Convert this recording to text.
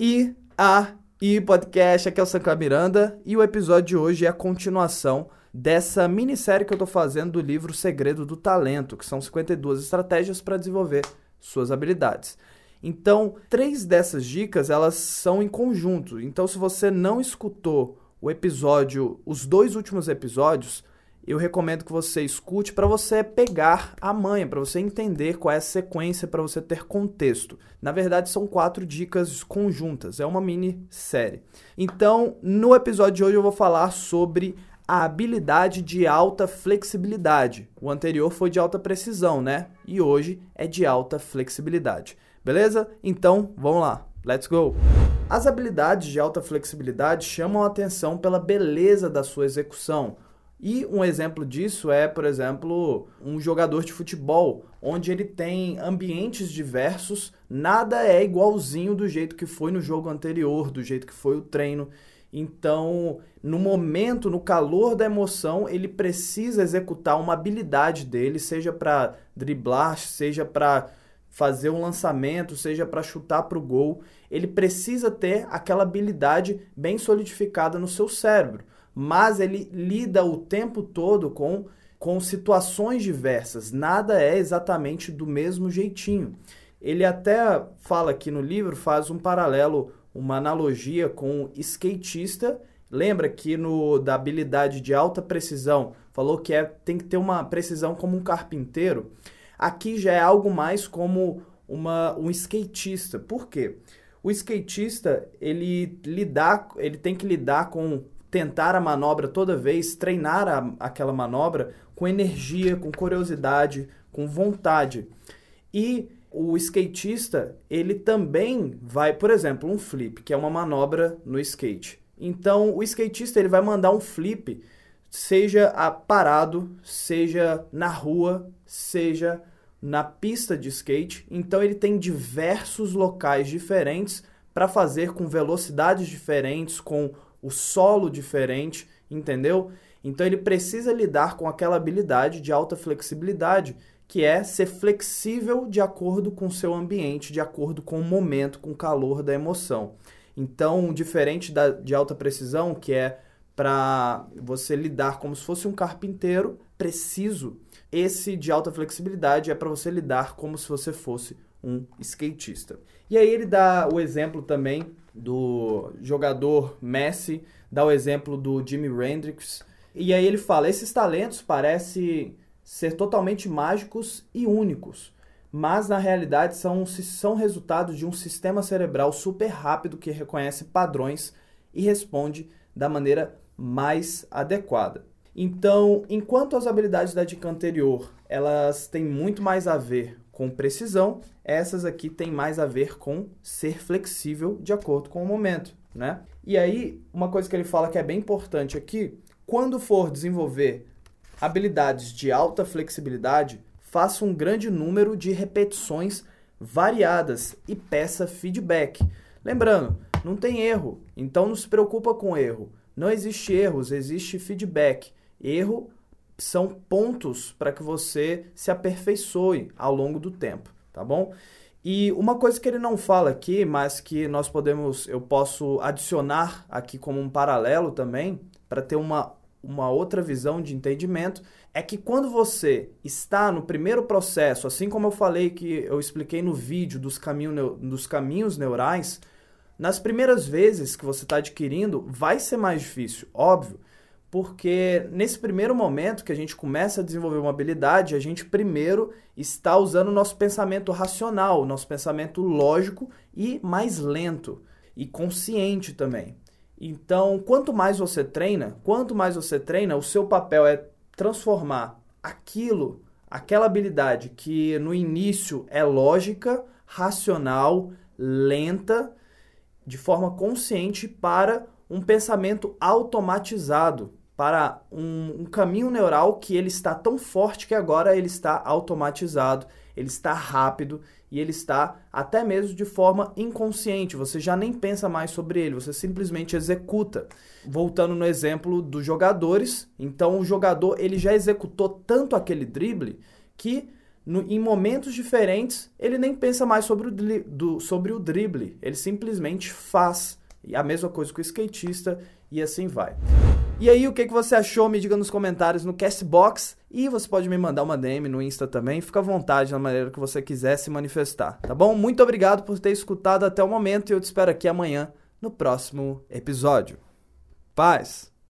E a e podcast, aqui é o Sanca Miranda e o episódio de hoje é a continuação dessa minissérie que eu tô fazendo do livro Segredo do Talento, que são 52 estratégias para desenvolver suas habilidades. Então, três dessas dicas, elas são em conjunto. Então, se você não escutou o episódio, os dois últimos episódios, eu recomendo que você escute para você pegar a manha, para você entender qual é a sequência, para você ter contexto. Na verdade, são quatro dicas conjuntas, é uma mini série. Então, no episódio de hoje eu vou falar sobre a habilidade de alta flexibilidade. O anterior foi de alta precisão, né? E hoje é de alta flexibilidade. Beleza? Então, vamos lá. Let's go! As habilidades de alta flexibilidade chamam a atenção pela beleza da sua execução e um exemplo disso é, por exemplo, um jogador de futebol, onde ele tem ambientes diversos, nada é igualzinho do jeito que foi no jogo anterior, do jeito que foi o treino. Então, no momento, no calor da emoção, ele precisa executar uma habilidade dele, seja para driblar, seja para fazer um lançamento, seja para chutar para o gol. Ele precisa ter aquela habilidade bem solidificada no seu cérebro mas ele lida o tempo todo com, com situações diversas. Nada é exatamente do mesmo jeitinho. Ele até fala aqui no livro, faz um paralelo, uma analogia com o skatista. Lembra que no da habilidade de alta precisão falou que é, tem que ter uma precisão como um carpinteiro. Aqui já é algo mais como uma, um skatista. Por quê? O skatista ele lidar, ele tem que lidar com tentar a manobra toda vez, treinar a, aquela manobra com energia, com curiosidade, com vontade. E o skatista, ele também vai, por exemplo, um flip, que é uma manobra no skate. Então, o skatista ele vai mandar um flip, seja parado, seja na rua, seja na pista de skate. Então, ele tem diversos locais diferentes para fazer com velocidades diferentes, com o solo diferente, entendeu? Então ele precisa lidar com aquela habilidade de alta flexibilidade, que é ser flexível de acordo com o seu ambiente, de acordo com o momento, com o calor da emoção. Então, diferente da, de alta precisão, que é para você lidar como se fosse um carpinteiro preciso, esse de alta flexibilidade é para você lidar como se você fosse um skatista. E aí ele dá o exemplo também do jogador Messi, dá o exemplo do Jimi Hendrix. E aí ele fala: esses talentos parecem ser totalmente mágicos e únicos, mas na realidade são, são resultados de um sistema cerebral super rápido que reconhece padrões e responde da maneira mais adequada. Então, enquanto as habilidades da dica anterior elas têm muito mais a ver com precisão, essas aqui têm mais a ver com ser flexível de acordo com o momento, né? E aí, uma coisa que ele fala que é bem importante aqui, quando for desenvolver habilidades de alta flexibilidade, faça um grande número de repetições variadas e peça feedback. Lembrando, não tem erro, então não se preocupa com erro. Não existe erros, existe feedback. Erro são pontos para que você se aperfeiçoe ao longo do tempo, tá bom? E uma coisa que ele não fala aqui, mas que nós podemos, eu posso adicionar aqui como um paralelo também, para ter uma, uma outra visão de entendimento, é que quando você está no primeiro processo, assim como eu falei que eu expliquei no vídeo dos, caminho, dos caminhos neurais, nas primeiras vezes que você está adquirindo, vai ser mais difícil, óbvio porque nesse primeiro momento que a gente começa a desenvolver uma habilidade, a gente primeiro está usando o nosso pensamento racional, nosso pensamento lógico e mais lento e consciente também. Então, quanto mais você treina, quanto mais você treina, o seu papel é transformar aquilo, aquela habilidade que no início é lógica, racional, lenta, de forma consciente para um pensamento automatizado, para um, um, caminho neural que ele está tão forte que agora ele está automatizado, ele está rápido e ele está até mesmo de forma inconsciente. Você já nem pensa mais sobre ele, você simplesmente executa. Voltando no exemplo dos jogadores, então o jogador ele já executou tanto aquele drible que no, em momentos diferentes, ele nem pensa mais sobre o, do, sobre o drible, ele simplesmente faz. E a mesma coisa com o skatista e assim vai. E aí, o que, que você achou? Me diga nos comentários no Castbox e você pode me mandar uma DM no Insta também. Fica à vontade na maneira que você quiser se manifestar, tá bom? Muito obrigado por ter escutado até o momento e eu te espero aqui amanhã no próximo episódio. Paz!